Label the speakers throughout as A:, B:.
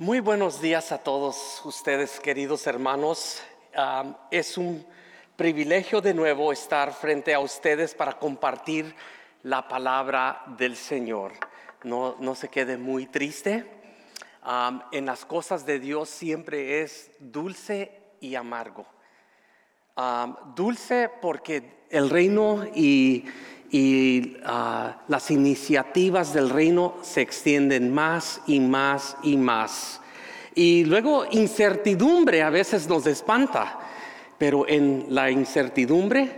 A: Muy buenos días a todos ustedes, queridos hermanos. Es un privilegio de nuevo estar frente a ustedes para compartir la palabra del Señor. No, no se quede muy triste. En las cosas de Dios siempre es dulce y amargo. Dulce porque el reino y y ah, las iniciativas del reino se extienden más y más y más. Y luego incertidumbre a veces nos espanta, pero en la incertidumbre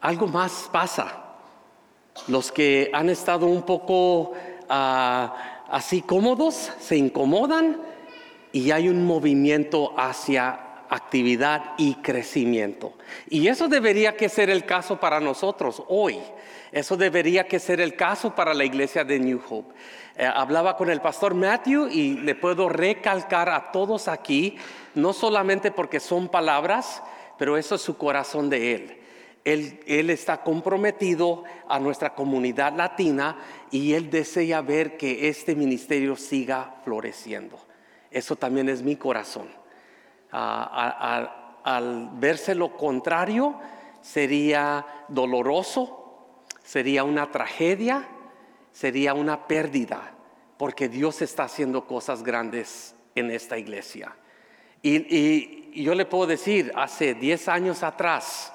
A: algo más pasa. Los que han estado un poco ah, así cómodos se incomodan y hay un movimiento hacia actividad y crecimiento. Y eso debería que ser el caso para nosotros hoy. Eso debería que ser el caso para la iglesia de New Hope. Eh, hablaba con el pastor Matthew y le puedo recalcar a todos aquí, no solamente porque son palabras, pero eso es su corazón de él. Él, él, está comprometido a nuestra comunidad latina y Él desea ver que este ministerio siga floreciendo. Eso también es mi corazón al verse lo contrario, sería doloroso, sería una tragedia, sería una pérdida, porque Dios está haciendo cosas grandes en esta iglesia. Y, yo le puedo decir, hace 10 años atrás,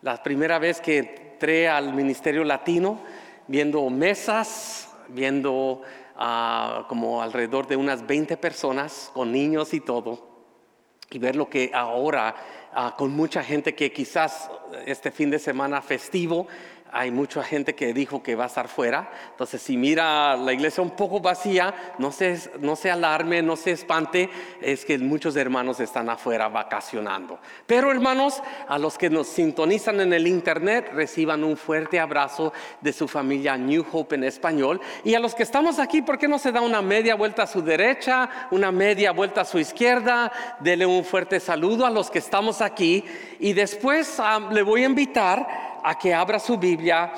A: la primera vez que entré al Ministerio Latino, viendo mesas, viendo ah, como alrededor de unas 20 personas con niños y todo, y ver lo que ahora, ah, con mucha gente que quizás este fin de semana festivo hay mucha gente que dijo que va a estar fuera. Entonces, si mira la iglesia un poco vacía, no se, no se alarme, no se espante, es que muchos hermanos están afuera vacacionando. Pero hermanos, a los que nos sintonizan en el internet, reciban un fuerte abrazo de su familia New Hope en español. Y a los que estamos aquí, ¿por qué no se da una media vuelta a su derecha, una media vuelta a su izquierda? Dele un fuerte saludo a los que estamos aquí. Y después ah, le voy a invitar a que abra su Biblia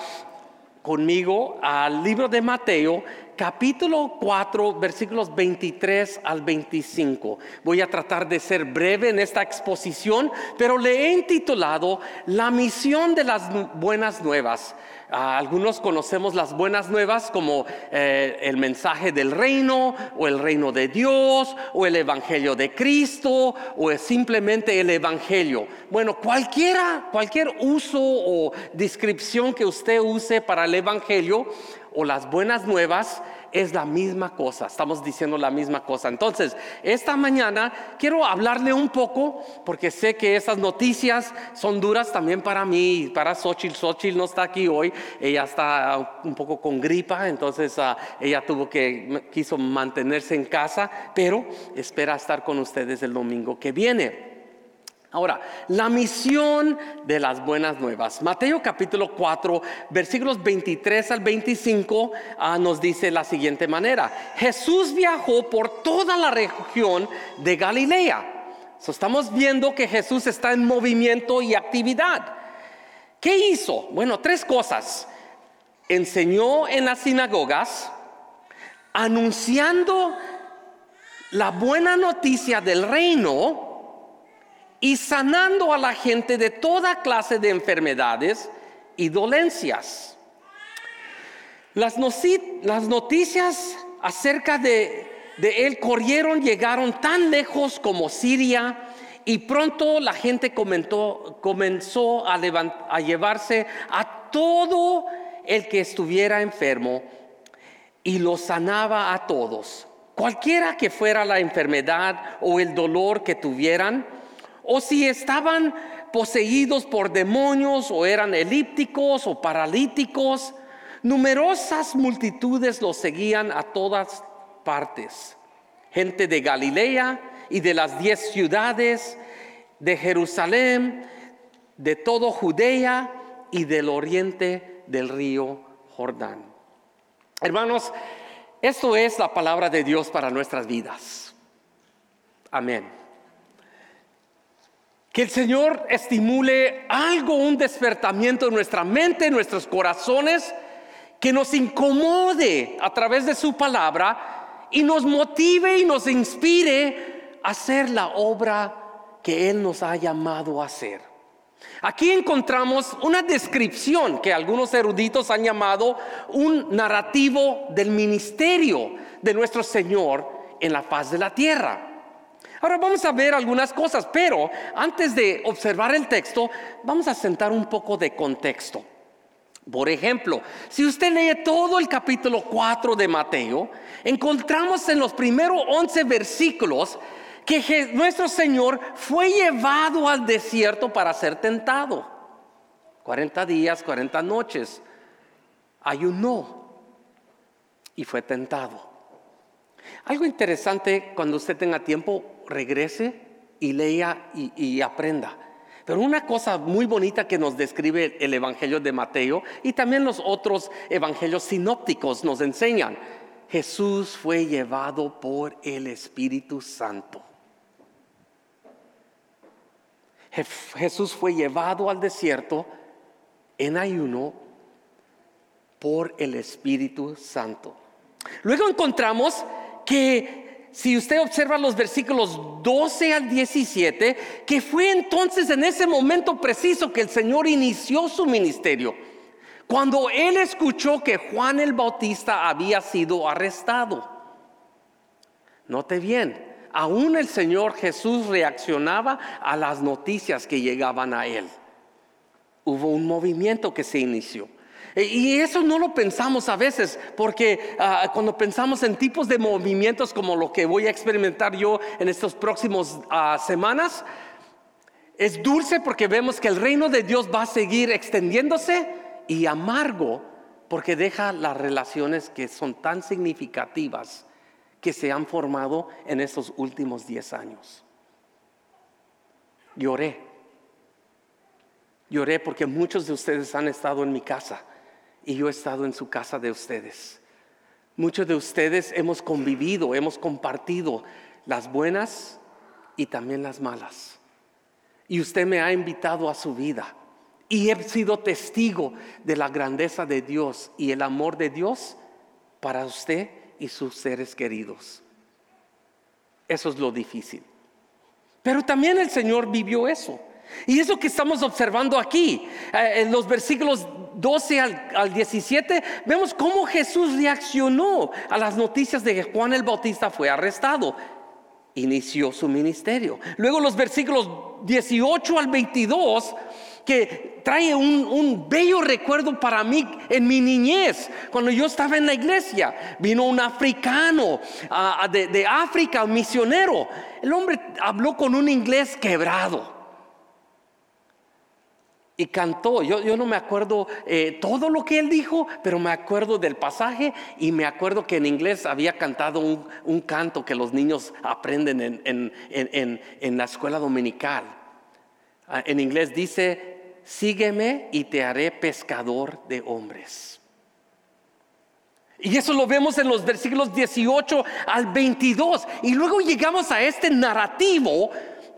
A: conmigo al libro de Mateo, capítulo 4, versículos 23 al 25. Voy a tratar de ser breve en esta exposición, pero le he intitulado La misión de las buenas nuevas. Algunos conocemos las buenas nuevas como eh, el mensaje del reino o el reino de Dios o el evangelio de Cristo o simplemente el evangelio. Bueno, cualquiera, cualquier uso o descripción que usted use para el evangelio o las buenas nuevas es la misma cosa, estamos diciendo la misma cosa. Entonces, esta mañana quiero hablarle un poco, porque sé que esas noticias son duras también para mí, para Xochitl. Xochitl no está aquí hoy, ella está un poco con gripa, entonces ah, ella tuvo que, quiso mantenerse en casa, pero espera estar con ustedes el domingo que viene. Ahora, la misión de las buenas nuevas. Mateo capítulo 4, versículos 23 al 25 ah, nos dice la siguiente manera. Jesús viajó por toda la región de Galilea. estamos viendo que Jesús está en movimiento y actividad. ¿Qué hizo? Bueno, tres cosas. Enseñó en las sinagogas, anunciando la buena noticia del reino y sanando a la gente de toda clase de enfermedades y dolencias. Las, noticias acerca de, él corrieron, llegaron tan lejos como Siria y pronto la gente comenzó a, a llevarse a todo el que estuviera enfermo y lo sanaba a todos. Cualquiera que fuera la enfermedad o el dolor que tuvieran, o si estaban poseídos por demonios o eran elípticos o paralíticos, numerosas multitudes los seguían a todas partes. Gente de Galilea y de las diez ciudades, de Jerusalén, de todo Judea y del oriente del río Jordán. Hermanos, esto es la palabra de Dios para nuestras vidas. Amén. Que el Señor estimule algo, un despertamiento en nuestra mente, en nuestros corazones, que nos incomode a través de su palabra y nos motive y nos inspire a hacer la obra que Él nos ha llamado a hacer. Aquí encontramos una descripción que algunos eruditos han llamado un narrativo del ministerio de nuestro Señor en la faz de la tierra. Ahora vamos a ver algunas cosas, pero antes de observar el texto, vamos a sentar un poco de contexto. Por ejemplo, si usted lee todo el capítulo 4 de Mateo, encontramos en los primeros 11 versículos que nuestro Señor fue llevado al desierto para ser tentado. 40 días, 40 noches. Ayunó y fue tentado. Algo interesante, cuando usted tenga tiempo, regrese y lea y, aprenda. Pero una cosa muy bonita que nos describe el Evangelio de Mateo y también los otros evangelios sinópticos nos enseñan, Jesús fue llevado por el Espíritu Santo. Jesús fue llevado al desierto en ayuno por el Espíritu Santo. Luego encontramos que si usted observa los versículos 12 al 17, que fue entonces en ese momento preciso que el Señor inició su ministerio, cuando él escuchó que Juan el Bautista había sido arrestado. Note bien, aún el Señor Jesús reaccionaba a las noticias que llegaban a él. Hubo un movimiento que se inició. Y eso no lo pensamos a veces, porque ah, cuando pensamos en tipos de movimientos como lo que voy a experimentar yo en estas próximas ah, semanas, es dulce porque vemos que el reino de Dios va a seguir extendiéndose y amargo porque deja las relaciones que son tan significativas que se han formado en estos últimos 10 años. Lloré. Lloré porque muchos de ustedes han estado en mi casa y yo he estado en su casa de ustedes. Muchos de ustedes hemos convivido, hemos compartido las buenas y también las malas. Y usted me ha invitado a su vida. Y he sido testigo de la grandeza de Dios y el amor de Dios para usted y sus seres queridos. Eso es lo difícil. Pero también el Señor vivió eso. Y eso que estamos observando aquí, eh, en los versículos 12 al, al, 17, vemos cómo Jesús reaccionó a las noticias de que Juan el Bautista fue arrestado. Inició su ministerio. Luego los versículos 18 al 22 que trae un, bello recuerdo para mí en mi niñez, cuando yo estaba en la iglesia. Vino un africano de, África, un misionero. El hombre habló con un inglés quebrado. Y cantó, yo, no me acuerdo eh, todo lo que él dijo, pero me acuerdo del pasaje y me acuerdo que en inglés había cantado un, canto que los niños aprenden en, en la escuela dominical. Ah, en inglés dice, sígueme y te haré pescador de hombres. Y eso lo vemos en los versículos 18 al 22. Y luego llegamos a este narrativo.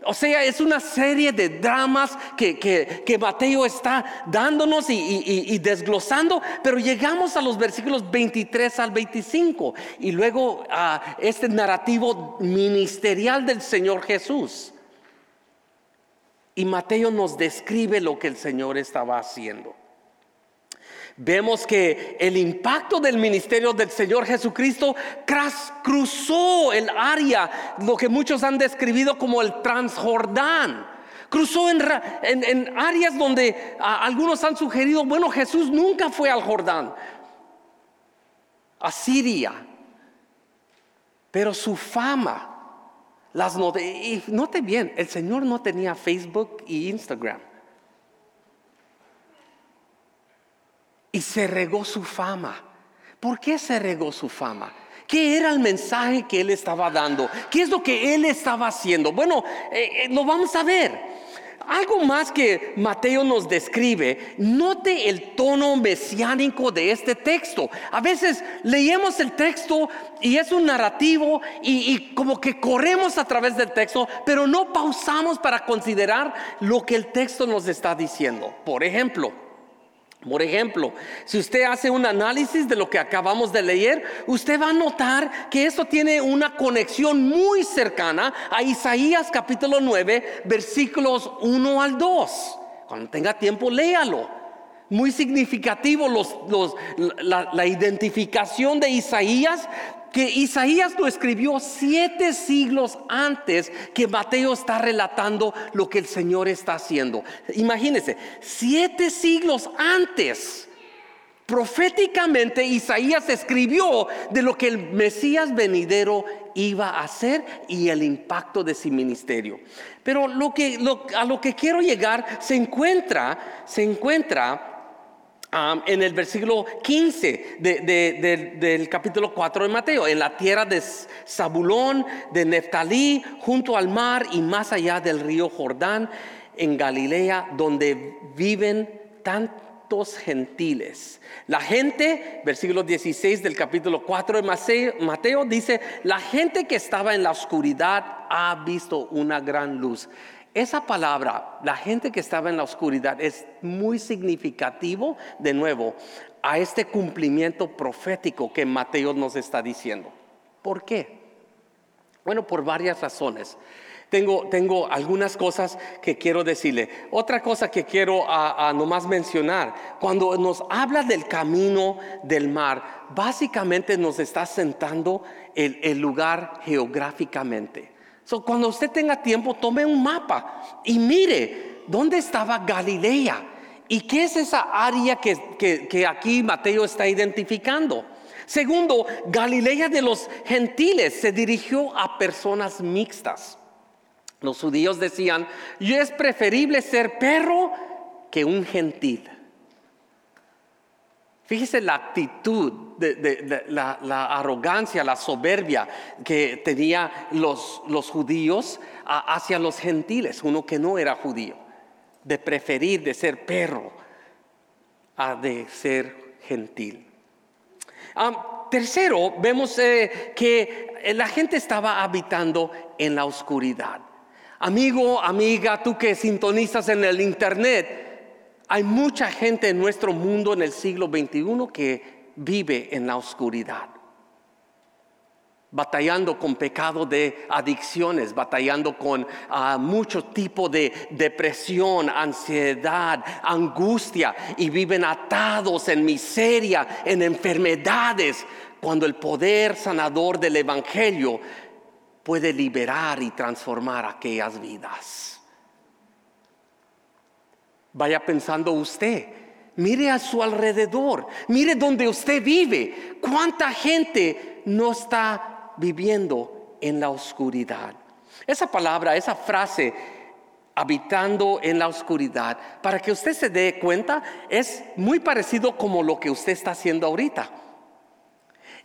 A: O sea, es una serie de dramas que, Mateo está dándonos y, y, desglosando, pero llegamos a los versículos 23 al 25 y luego a este narrativo ministerial del Señor Jesús. Y Mateo nos describe lo que el Señor estaba haciendo. Vemos que el impacto del ministerio del Señor Jesucristo cruzó el área, lo que muchos han describido como el Transjordán. Cruzó en, áreas donde algunos han sugerido, bueno, Jesús nunca fue al Jordán, a Siria, pero su fama las y note bien, el Señor no tenía Facebook y Instagram. Y se regó su fama. ¿Por qué se regó su fama? ¿Qué era el mensaje que él estaba dando? ¿Qué es lo que él estaba haciendo? Bueno, eh, eh, lo vamos a ver. Algo más que Mateo nos describe, note el tono mesiánico de este texto. A veces leemos el texto y es un narrativo y, como que corremos a través del texto, pero no pausamos para considerar lo que el texto nos está diciendo. Por ejemplo, Por ejemplo, si usted hace un análisis de lo que acabamos de leer, usted va a notar que eso tiene una conexión muy cercana a Isaías capítulo 9, versículos 1 al 2. Cuando tenga tiempo, léalo. Muy significativo la, la identificación de Isaías que Isaías lo escribió siete siglos antes que Mateo está relatando lo que el Señor está haciendo. Imagínense, siete siglos antes, proféticamente Isaías escribió de lo que el Mesías venidero iba a hacer y el impacto de su ministerio. Pero a lo que quiero llegar se encuentra, se encuentra en el versículo 15 del capítulo 4 de Mateo, en la tierra de Zabulón, de Neftalí, junto al mar y más allá del río Jordán, en Galilea, donde viven tantos gentiles. La gente, versículo 16 del capítulo 4 de Mateo, dice, la gente que estaba en la oscuridad ha visto una gran luz. Esa palabra, la gente que estaba en la oscuridad, es muy significativo, de nuevo, a este cumplimiento profético que Mateo nos está diciendo. ¿Por qué? Bueno, por varias razones. Tengo, tengo, algunas cosas que quiero decirle. Otra cosa que quiero nomás mencionar, cuando nos habla del camino del mar, básicamente nos está sentando el lugar geográficamente cuando usted tenga tiempo, tome un mapa y mire dónde estaba Galilea y qué es esa área que, que aquí Mateo está identificando. Segundo, Galilea de los gentiles se dirigió a personas mixtas. Los judíos decían, yo es preferible ser perro que un gentil. Fíjese la actitud, de, la, arrogancia, la soberbia que tenían los, judíos hacia los gentiles, uno que no era judío, de preferir de ser perro a de ser gentil. tercero, vemos eh, que la gente estaba habitando en la oscuridad. Amigo, amiga, tú que sintonizas en el internet, hay mucha gente en nuestro mundo en el siglo XXI que vive en la oscuridad, batallando con pecado de adicciones, batallando con ah, mucho tipo de depresión, ansiedad, angustia y viven atados en miseria, en enfermedades, cuando el poder sanador del Evangelio puede liberar y transformar aquellas vidas. Vaya pensando usted. Mire a su alrededor. Mire donde usted vive. ¿Cuánta gente no está viviendo en la oscuridad? Esa palabra, esa frase, habitando en la oscuridad, para que usted se dé cuenta, es muy parecido como lo que usted está haciendo ahorita.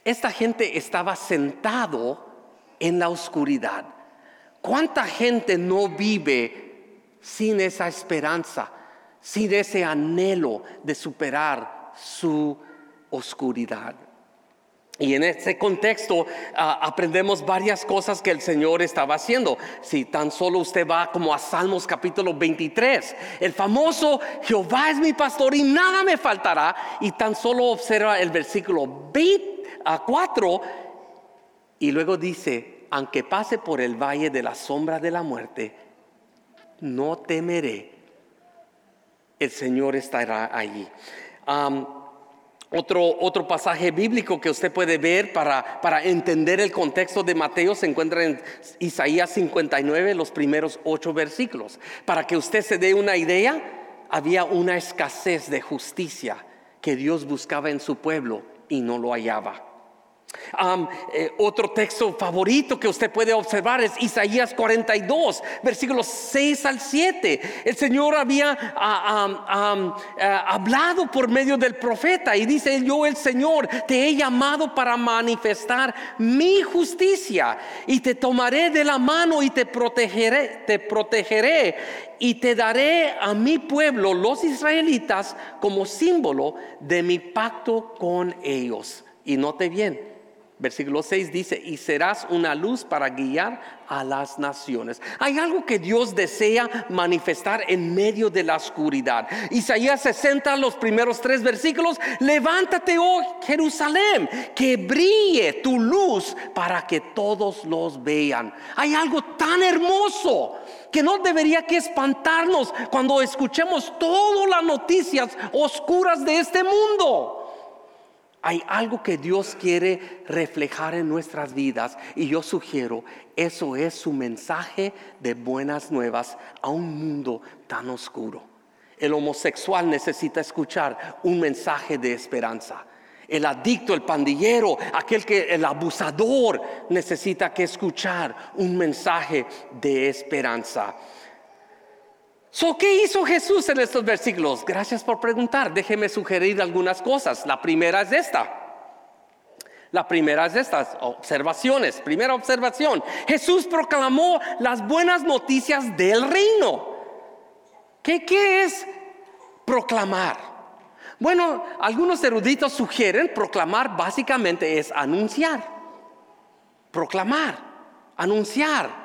A: Esta gente estaba sentado en la oscuridad. ¿Cuánta gente no vive sin esa esperanza? Sin ese anhelo de superar su oscuridad. Y en ese contexto ah, aprendemos varias cosas que el Señor estaba haciendo. Si tan solo usted va como a Salmos capítulo 23, el famoso Jehová es mi pastor y nada me faltará. Y tan solo observa el versículo 4 y luego dice, aunque pase por el valle de la sombra de la muerte, no temeré el Señor estará allí. otro, otro, pasaje bíblico que usted puede ver para, para, entender el contexto de Mateo se encuentra en Isaías 59, los primeros ocho versículos. Para que usted se dé una idea, había una escasez de justicia que Dios buscaba en su pueblo y no lo hallaba. Eh, otro texto favorito que usted puede observar es Isaías 42, versículos 6 al 7. El Señor había eh, hablado por medio del profeta y dice, yo el Señor te he llamado para manifestar mi justicia y te tomaré de la mano y te protegeré, te protegeré y te daré a mi pueblo, los israelitas, como símbolo de mi pacto con ellos. Y note bien, Versículo 6 dice, y serás una luz para guiar a las naciones. Hay algo que Dios desea manifestar en medio de la oscuridad. Isaías 60, los primeros tres versículos, levántate, oh Jerusalén, que brille tu luz para que todos los vean. Hay algo tan hermoso que no debería que espantarnos cuando escuchemos todas las noticias oscuras de este mundo. Hay algo que Dios quiere reflejar en nuestras vidas y yo sugiero, eso es su mensaje de buenas nuevas a un mundo tan oscuro. El homosexual necesita escuchar un mensaje de esperanza. El adicto, el pandillero, aquel que el abusador necesita que escuchar un mensaje de esperanza. ¿Qué hizo Jesús en estos versículos? Gracias por preguntar. Déjeme sugerir algunas cosas. La primera es esta. La primera es estas observaciones. Primera observación. Jesús proclamó las buenas noticias del reino. ¿Qué, qué es proclamar? Bueno, algunos eruditos sugieren proclamar básicamente es anunciar. Proclamar, anunciar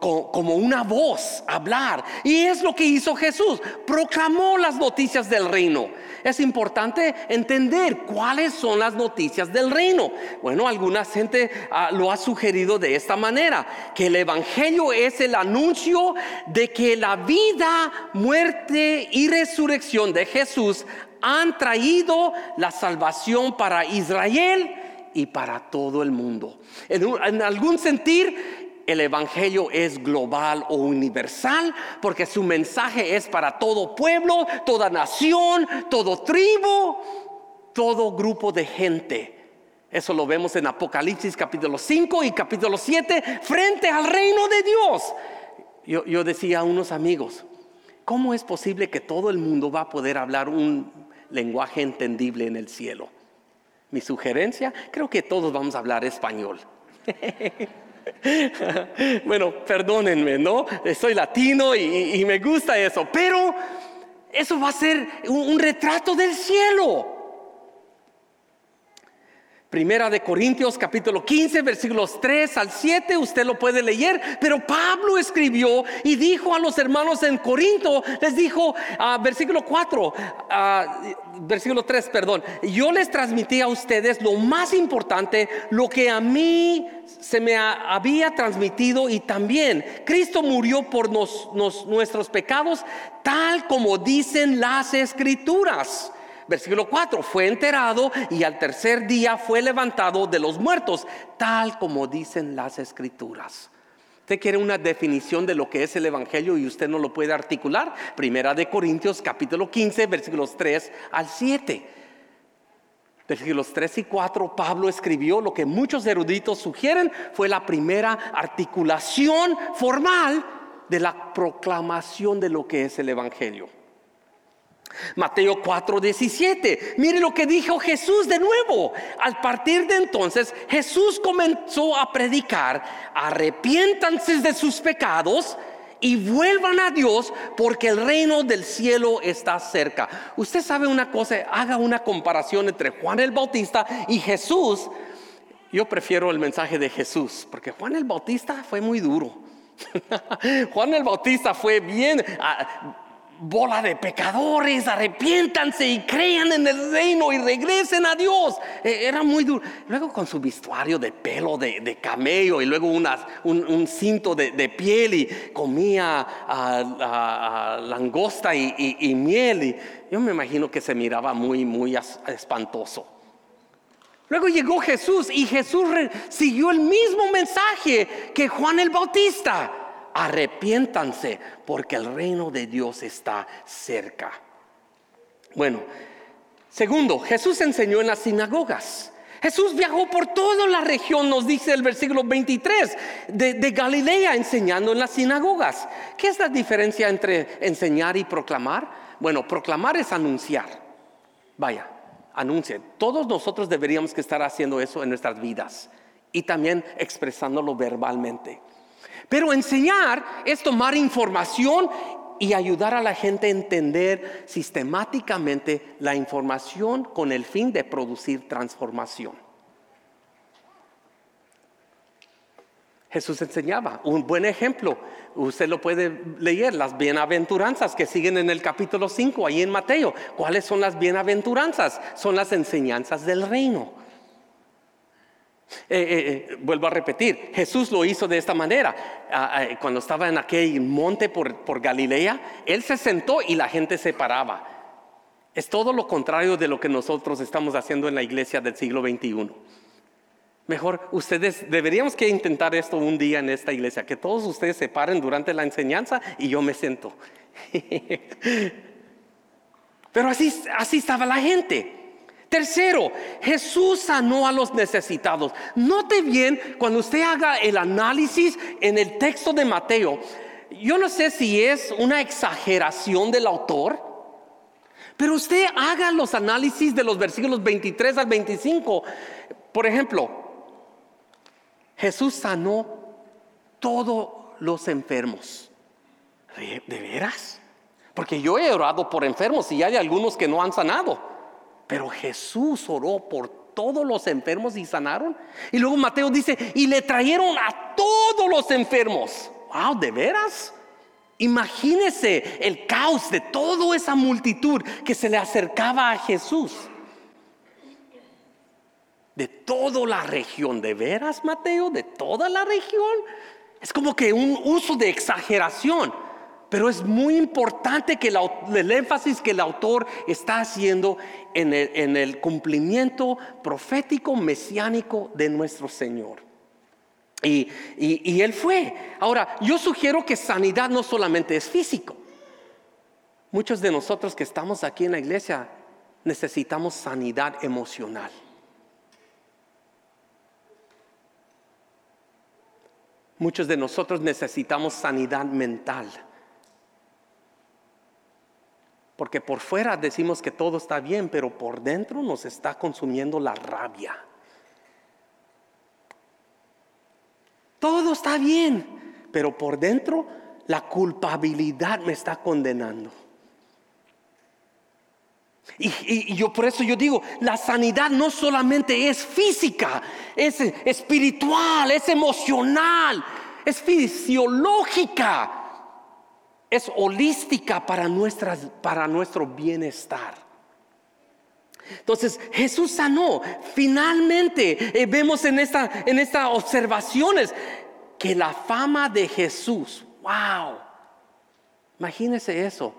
A: como una voz, hablar. Y es lo que hizo Jesús, proclamó las noticias del reino. Es importante entender cuáles son las noticias del reino. Bueno, alguna gente ah, lo ha sugerido de esta manera, que el Evangelio es el anuncio de que la vida, muerte y resurrección de Jesús han traído la salvación para Israel y para todo el mundo. En, en algún sentir, el Evangelio es global o universal porque su mensaje es para todo pueblo, toda nación, todo tribu, todo grupo de gente. Eso lo vemos en Apocalipsis capítulo 5 y capítulo 7 frente al reino de Dios. Yo, yo decía a unos amigos, ¿cómo es posible que todo el mundo va a poder hablar un lenguaje entendible en el cielo? Mi sugerencia, creo que todos vamos a hablar español. bueno, perdónenme, ¿no? Soy latino y, me gusta eso, pero eso va a ser un retrato del cielo. Primera de Corintios capítulo 15 versículos 3 al 7, usted lo puede leer, pero Pablo escribió y dijo a los hermanos en Corinto, les dijo, uh, versículo 4, uh, versículo 3, perdón, yo les transmití a ustedes lo más importante, lo que a mí se me había transmitido y también Cristo murió por nuestros pecados, tal como dicen las escrituras Versículo 4, fue enterado y al tercer día fue levantado de los muertos, tal como dicen las escrituras. Usted quiere una definición de lo que es el Evangelio y usted no lo puede articular. Primera de Corintios capítulo 15, versículos 3 al 7. Versículos 3 y 4, Pablo escribió lo que muchos eruditos sugieren fue la primera articulación formal de la proclamación de lo que es el Evangelio. Mateo 4:17. Mire lo que dijo Jesús de nuevo. Al partir de entonces, Jesús comenzó a predicar, arrepiéntanse de sus pecados y vuelvan a Dios porque el reino del cielo está cerca. Usted sabe una cosa, haga una comparación entre Juan el Bautista y Jesús. Yo prefiero el mensaje de Jesús porque Juan el Bautista fue muy duro. Juan el Bautista fue bien, ah, bola de pecadores, arrepiéntanse y crean en el reino y regresen a Dios. E, era muy duro. Luego con su vestuario de pelo de, camello y luego un, cinto de, piel y comía langosta y, miel. Y yo me imagino que se miraba muy, muy espantoso. Luego llegó Jesús y Jesús siguió el mismo mensaje que Juan el Bautista arrepiéntanse porque el reino de Dios está cerca. Bueno, segundo, Jesús enseñó en las sinagogas. Jesús viajó por toda la región, nos dice el versículo 23, de, de, Galilea enseñando en las sinagogas. ¿Qué es la diferencia entre enseñar y proclamar? Bueno, proclamar es anunciar. Vaya, anuncie. Todos nosotros deberíamos que estar haciendo eso en nuestras vidas y también expresándolo verbalmente. Pero enseñar es tomar información y ayudar a la gente a entender sistemáticamente la información con el fin de producir transformación. Jesús enseñaba un buen ejemplo. Usted lo puede leer, las bienaventuranzas que siguen en el capítulo 5, ahí en Mateo. ¿Cuáles son las bienaventuranzas? Son las enseñanzas del reino. Eh, eh, eh, vuelvo a repetir, Jesús lo hizo de esta manera. Ah, ah, cuando estaba en aquel monte por, Galilea, Él se sentó y la gente se paraba. Es todo lo contrario de lo que nosotros estamos haciendo en la iglesia del siglo XXI. Mejor, ustedes deberíamos que intentar esto un día en esta iglesia, que todos ustedes se paren durante la enseñanza y yo me siento. Pero así estaba la gente. Tercero, Jesús sanó a los necesitados. Note bien cuando usted haga el análisis en el texto de Mateo. Yo no sé si es una exageración del autor, pero usted haga los análisis de los versículos 23 al 25. Por ejemplo, Jesús sanó todos los enfermos. ¿De, veras? Porque yo he orado por enfermos y hay algunos que no han sanado. Pero Jesús oró por todos los enfermos y sanaron. Y luego Mateo dice, y le trajeron a todos los enfermos. Wow, ¿de veras? Imagínese el caos de toda esa multitud que se le acercaba a Jesús. De toda la región, ¿de veras, Mateo? ¿De toda la región? Es como que un uso de exageración. Pero es muy importante que el, énfasis que el autor está haciendo en el, cumplimiento profético mesiánico de nuestro Señor. Y, y, él fue. Ahora, yo sugiero que sanidad no solamente es físico. Muchos de nosotros que estamos aquí en la iglesia necesitamos sanidad emocional. Muchos de nosotros necesitamos sanidad mental. Porque por fuera decimos que todo está bien, pero por dentro nos está consumiendo la rabia. Todo está bien, pero por dentro la culpabilidad me está condenando. Y, yo por eso yo digo, la sanidad no solamente es física, es espiritual, es emocional, es fisiológica es holística para, nuestras, para nuestro bienestar. Entonces Jesús sanó. Finalmente eh, vemos en estas en esta observaciones que la fama de Jesús, wow, imagínese eso,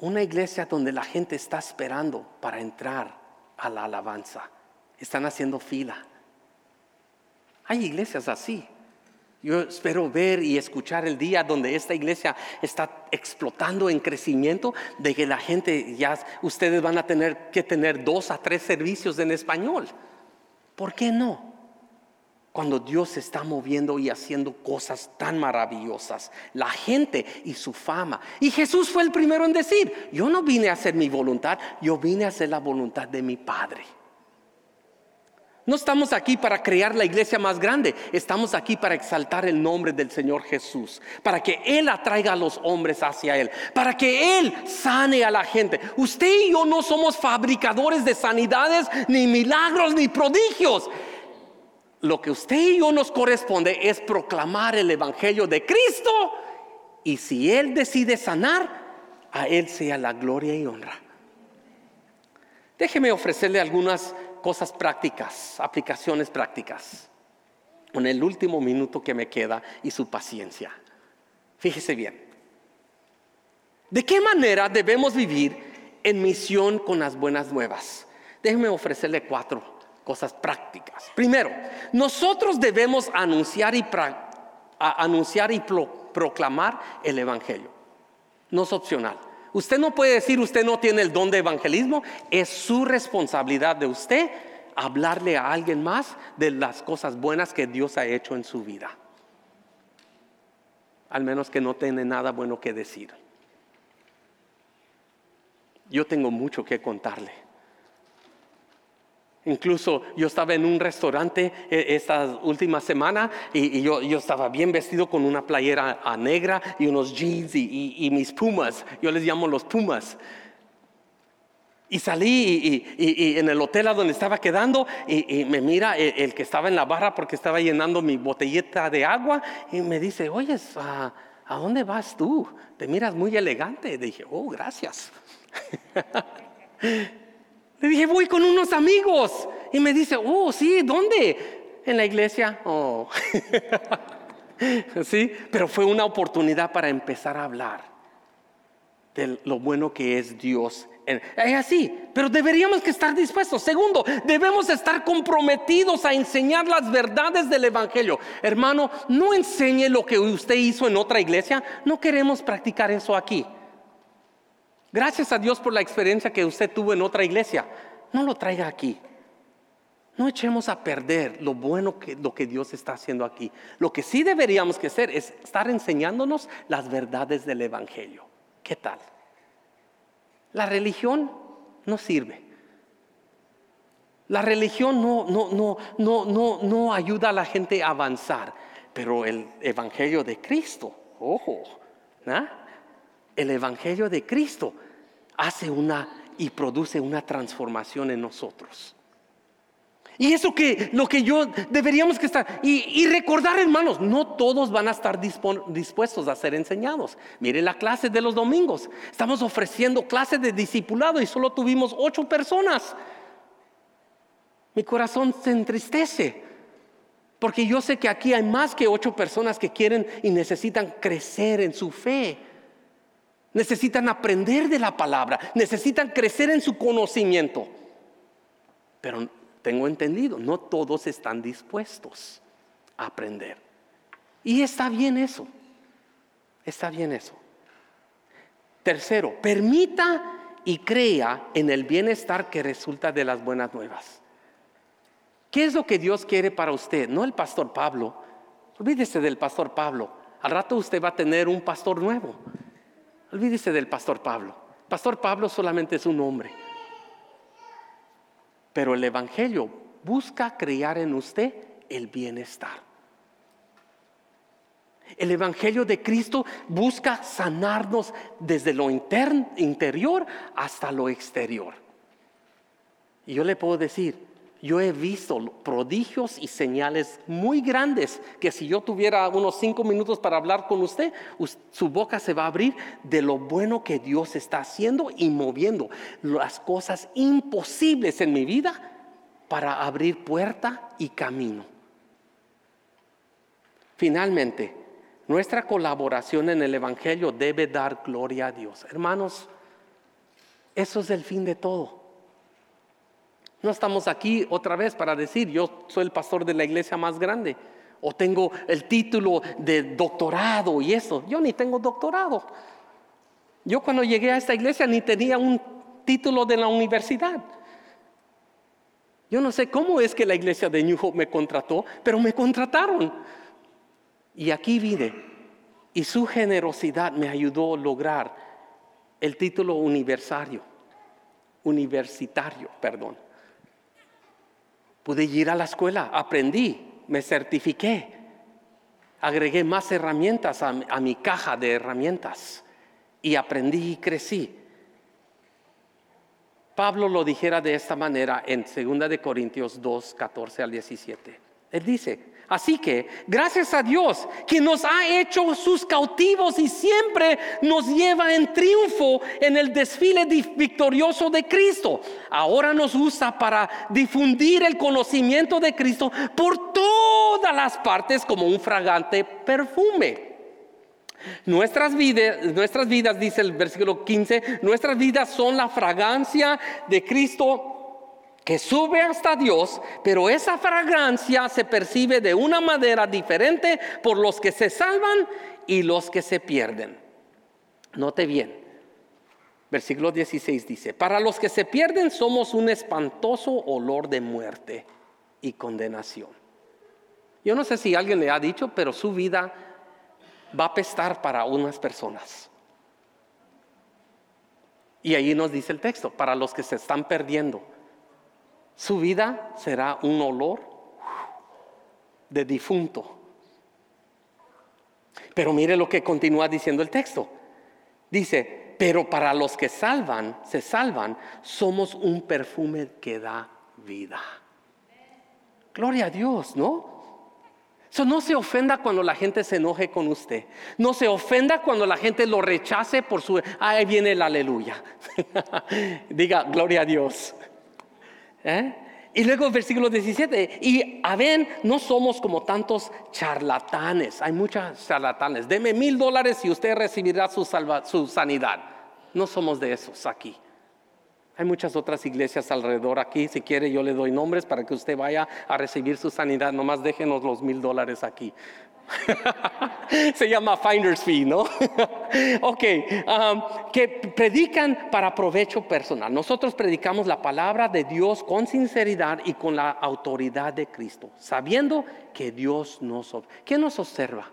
A: una iglesia donde la gente está esperando para entrar a la alabanza, están haciendo fila. Hay iglesias así. Yo espero ver y escuchar el día donde esta iglesia está explotando en crecimiento, de que la gente ya, ustedes van a tener que tener dos a tres servicios en español. ¿Por qué no? Cuando Dios está moviendo y haciendo cosas tan maravillosas, la gente y su fama. Y Jesús fue el primero en decir, yo no vine a hacer mi voluntad, yo vine a hacer la voluntad de mi Padre. No estamos aquí para crear la iglesia más grande, estamos aquí para exaltar el nombre del Señor Jesús, para que Él atraiga a los hombres hacia Él, para que Él sane a la gente. Usted y yo no somos fabricadores de sanidades, ni milagros, ni prodigios. Lo que usted y yo nos corresponde es proclamar el Evangelio de Cristo y si Él decide sanar, a Él sea la gloria y honra. Déjeme ofrecerle algunas cosas prácticas, aplicaciones prácticas, en el último minuto que me queda y su paciencia. Fíjese bien. ¿De qué manera debemos vivir en misión con las buenas nuevas? Déjenme ofrecerle cuatro cosas prácticas. Primero, nosotros debemos anunciar y, anunciar y proclamar el Evangelio. No es opcional. Usted no puede decir usted no tiene el don de evangelismo. Es su responsabilidad de usted hablarle a alguien más de las cosas buenas que Dios ha hecho en su vida. Al menos que no tiene nada bueno que decir. Yo tengo mucho que contarle. Incluso yo estaba en un restaurante eh, esta última semana y, yo, estaba bien vestido con una playera negra y unos jeans y, mis pumas. Yo les llamo los pumas. Y salí y, en el hotel a donde estaba quedando y, me mira el, que estaba en la barra porque estaba llenando mi botellita de agua y me dice, oye, ¿a, ¿a dónde vas tú? Te miras muy elegante. dije, oh, gracias. Le dije, voy con unos amigos. Y me dice, oh, sí, ¿dónde? En la iglesia. Oh. sí, pero fue una oportunidad para empezar a hablar de lo bueno que es Dios. Es así, pero deberíamos que estar dispuestos. Segundo, debemos estar comprometidos a enseñar las verdades del Evangelio. Hermano, no enseñe lo que usted hizo en otra iglesia. No queremos practicar eso aquí. Gracias a Dios por la experiencia que usted tuvo en otra iglesia. No lo traiga aquí. No echemos a perder lo bueno que lo que Dios está haciendo aquí. Lo que sí deberíamos que hacer es estar enseñándonos las verdades del evangelio. ¿Qué tal? La religión no sirve. La religión no, no, no, no, no, no ayuda a la gente a avanzar, pero el evangelio de Cristo, ojo, ¿ah? El Evangelio de Cristo hace una y produce una transformación en nosotros. Y eso que lo que yo deberíamos que estar y, recordar, hermanos, no todos van a estar dispuestos a ser enseñados. Miren la clase de los domingos. Estamos ofreciendo clases de discipulado y solo tuvimos ocho personas. Mi corazón se entristece. Porque yo sé que aquí hay más que ocho personas que quieren y necesitan crecer en su fe. Necesitan aprender de la palabra, necesitan crecer en su conocimiento. Pero tengo entendido, no todos están dispuestos a aprender. Y está bien eso, está bien eso. Tercero, permita y crea en el bienestar que resulta de las buenas nuevas. ¿Qué es lo que Dios quiere para usted? No el pastor Pablo. Olvídese del pastor Pablo. Al rato usted va a tener un pastor nuevo. Olvídese del pastor Pablo. Pastor Pablo solamente es un hombre. Pero el Evangelio busca crear en usted el bienestar. El Evangelio de Cristo busca sanarnos desde lo interior hasta lo exterior. Y yo le puedo decir, yo he visto prodigios y señales muy grandes que si yo tuviera unos cinco minutos para hablar con usted, su boca se va a abrir de lo bueno que Dios está haciendo y moviendo las cosas imposibles en mi vida para abrir puerta y camino. Finalmente, nuestra colaboración en el Evangelio debe dar gloria a Dios. Hermanos, eso es el fin de todo. No estamos aquí otra vez para decir, yo soy el pastor de la iglesia más grande o tengo el título de doctorado y eso. Yo ni tengo doctorado. Yo cuando llegué a esta iglesia ni tenía un título de la universidad. Yo no sé cómo es que la iglesia de New Hope me contrató, pero me contrataron. Y aquí vine. Y su generosidad me ayudó a lograr el título universitario. Universitario, perdón. Pude ir a la escuela, aprendí, me certifiqué, agregué más herramientas a, mi caja de herramientas y aprendí y crecí. Pablo lo dijera de esta manera en 2 de Corintios 2, 14 al 17. Él dice, Así que, gracias a Dios que nos ha hecho sus cautivos y siempre nos lleva en triunfo en el desfile victorioso de Cristo. Ahora nos usa para difundir el conocimiento de Cristo por todas las partes como un fragante perfume. Nuestras vidas, nuestras vidas, dice el versículo 15, nuestras vidas son la fragancia de Cristo que sube hasta Dios, pero esa fragancia se percibe de una manera diferente por los que se salvan y los que se pierden. Note bien, versículo 16 dice, para los que se pierden somos un espantoso olor de muerte y condenación. Yo no sé si alguien le ha dicho, pero su vida va a pestar para unas personas. Y ahí nos dice el texto, para los que se están perdiendo su vida será un olor de difunto. Pero mire lo que continúa diciendo el texto. Dice, pero para los que salvan, se salvan, somos un perfume que da vida. Gloria a Dios, ¿no? no se ofenda cuando la gente se enoje con usted. No se ofenda cuando la gente lo rechace por su... Ahí viene el aleluya. Diga, gloria a Dios. ¿Eh? Y luego versículo 17, y a ver, no somos como tantos charlatanes, hay muchos charlatanes, deme mil dólares y usted recibirá su, su sanidad. No somos de esos aquí. Hay muchas otras iglesias alrededor aquí. Si quiere, yo le doy nombres para que usted vaya a recibir su sanidad. Nomás déjenos los mil dólares aquí. Se llama finder's fee, ¿no? ok, um, que predican para provecho personal. Nosotros predicamos la palabra de Dios con sinceridad y con la autoridad de Cristo, sabiendo que Dios nos observa. ¿Quién nos observa?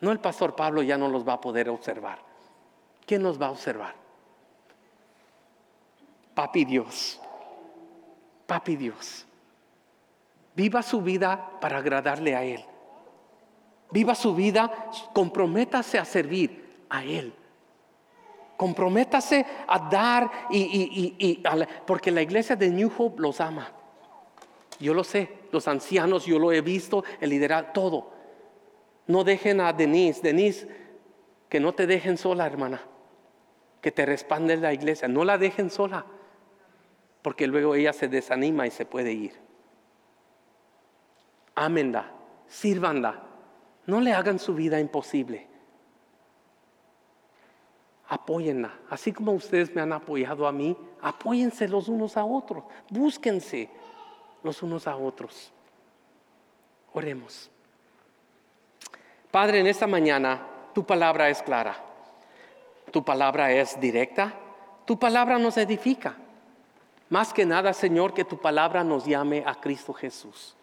A: No el pastor Pablo ya no los va a poder observar. ¿Quién nos va a observar? Papi Dios. Papi Dios. Viva su vida para agradarle a Él. Viva su vida, comprométase a servir a Él. Comprométase a dar y, porque la iglesia de New Hope los ama. Yo lo sé, los ancianos, yo lo he visto, el liderazgo, todo. No dejen a Denise, Denise, que no te dejen sola, hermana. Que te respalde la iglesia, no la dejen sola porque luego ella se desanima y se puede ir. Ámenla, sírvanla, no le hagan su vida imposible. Apóyenla, así como ustedes me han apoyado a mí, apóyense los unos a otros, búsquense los unos a otros. Oremos. Padre, en esta mañana tu palabra es clara, tu palabra es directa, tu palabra nos edifica. Más que nada, Señor, que tu palabra nos llame a Cristo Jesús.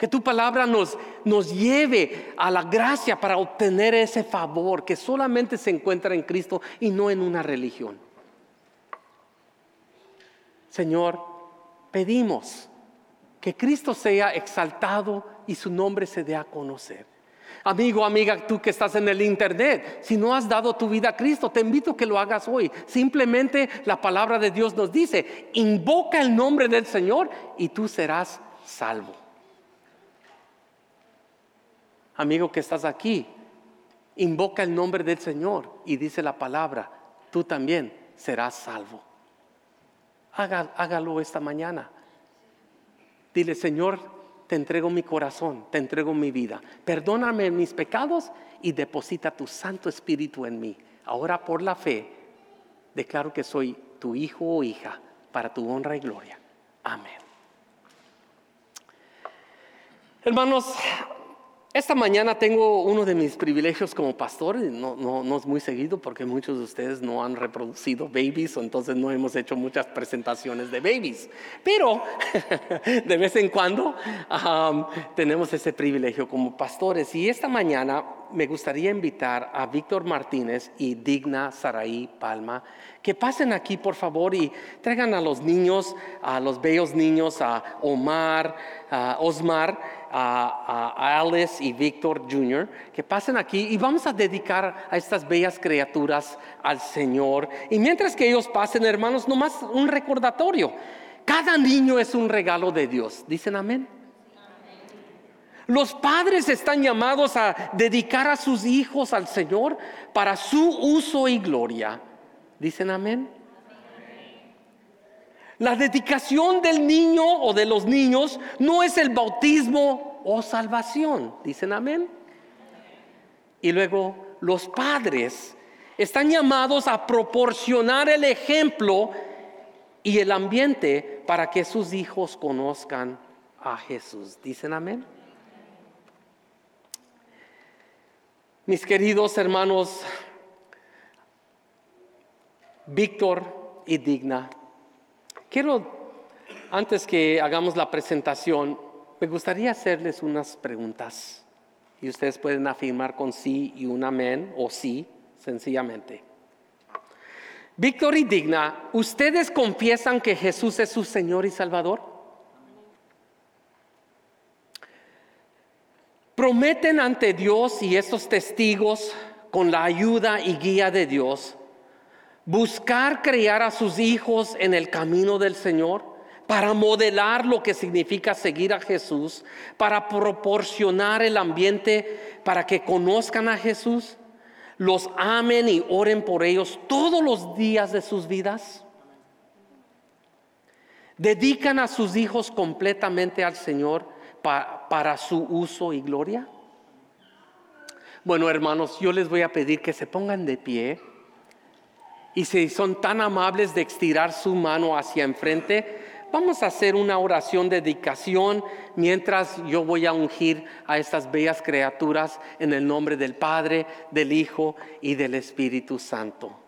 A: Que tu palabra nos, nos lleve a la gracia para obtener ese favor que solamente se encuentra en Cristo y no en una religión. Señor, pedimos que Cristo sea exaltado y su nombre se dé a conocer. Amigo, amiga, tú que estás en el internet, si no has dado tu vida a Cristo, te invito a que lo hagas hoy. Simplemente la palabra de Dios nos dice, invoca el nombre del Señor y tú serás salvo. Amigo que estás aquí, invoca el nombre del Señor y dice la palabra, tú también serás salvo. hágalo esta mañana. Dile, Señor, te entrego mi corazón, te entrego mi vida. Perdóname mis pecados y deposita tu Santo Espíritu en mí. Ahora por la fe declaro que soy tu hijo o hija para tu honra y gloria. Amén. Hermanos, esta mañana tengo uno de mis privilegios como pastor, no, no, es muy seguido porque muchos de ustedes no han reproducido babies, entonces no hemos hecho muchas presentaciones de babies. Pero de vez en cuando tenemos ese privilegio como pastores. Y esta mañana me gustaría invitar a Víctor Martínez y Digna Saraí Palma que pasen aquí por favor y traigan a los niños, a los bellos niños, a Omar, a Osmar a, Alice y Víctor Jr., que pasen aquí y vamos a dedicar a estas bellas criaturas al Señor. Y mientras que ellos pasen, hermanos, nomás un recordatorio. Cada niño es un regalo de Dios. ¿Dicen amén? Los padres están llamados a dedicar a sus hijos al Señor para su uso y gloria. ¿Dicen amén? La dedicación del niño o de los niños no es el bautismo o salvación. ¿Dicen amén? Y luego los padres están llamados a proporcionar el ejemplo y el ambiente para que sus hijos conozcan a Jesús. ¿Dicen amén? Mis queridos hermanos, Víctor y Digna, Quiero, antes que hagamos la presentación, me gustaría hacerles unas preguntas y ustedes pueden afirmar con sí y un amén o sí, sencillamente. Víctor y Digna, ¿ustedes confiesan que Jesús es su Señor y Salvador? ¿Prometen ante Dios y estos testigos con la ayuda y guía de Dios, buscar criar a sus hijos en el camino del Señor, para modelar lo que significa seguir a Jesús, para proporcionar el ambiente para que conozcan a Jesús, los amen y oren por ellos todos los días de sus vidas. Dedican a sus hijos completamente al Señor para su uso y gloria. Bueno, hermanos, yo les voy a pedir que se pongan de pie y si son tan amables de estirar su mano hacia enfrente, vamos a hacer una oración de dedicación mientras yo voy a ungir a estas bellas criaturas en el nombre del Padre, del Hijo y del Espíritu Santo.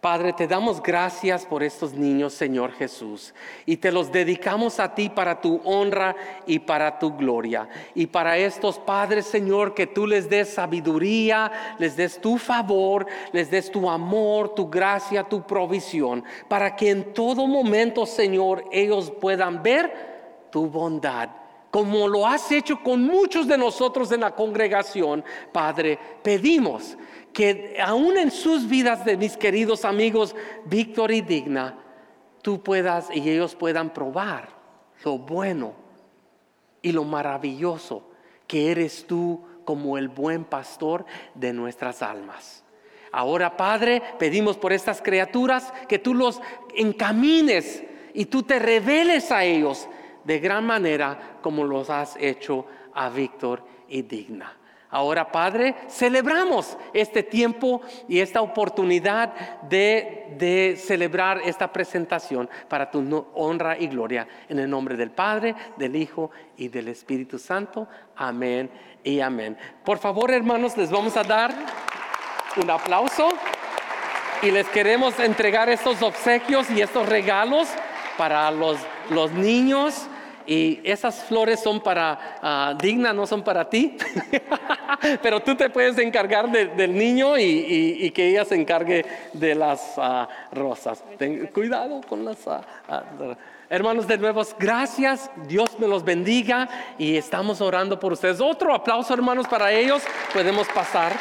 A: Padre, te damos gracias por estos niños, Señor Jesús, y te los dedicamos a ti para tu honra y para tu gloria. Y para estos padres, Señor, que tú les des sabiduría, les des tu favor, les des tu amor, tu gracia, tu provisión, para que en todo momento, Señor, ellos puedan ver tu bondad como lo has hecho con muchos de nosotros en la congregación, Padre, pedimos que aún en sus vidas de mis queridos amigos Víctor y Digna, tú puedas y ellos puedan probar lo bueno y lo maravilloso que eres tú como el buen pastor de nuestras almas. Ahora, Padre, pedimos por estas criaturas que tú los encamines y tú te reveles a ellos de gran manera como los has hecho a Víctor y Digna. Ahora, Padre, celebramos este tiempo y esta oportunidad de, celebrar esta presentación para tu honra y gloria. En el nombre del Padre, del Hijo y del Espíritu Santo. Amén y amén. Por favor, hermanos, les vamos a dar un aplauso y les queremos entregar estos obsequios y estos regalos para los, los niños y esas flores son para ah, Digna, no son para ti. Pero tú te puedes encargar del niño y, que ella se encargue de las ah, rosas. Ten cuidado con las... Ah, hermanos, de nuevo, gracias. Dios me los bendiga y estamos orando por ustedes. Otro aplauso, hermanos, para ellos. Podemos pasar.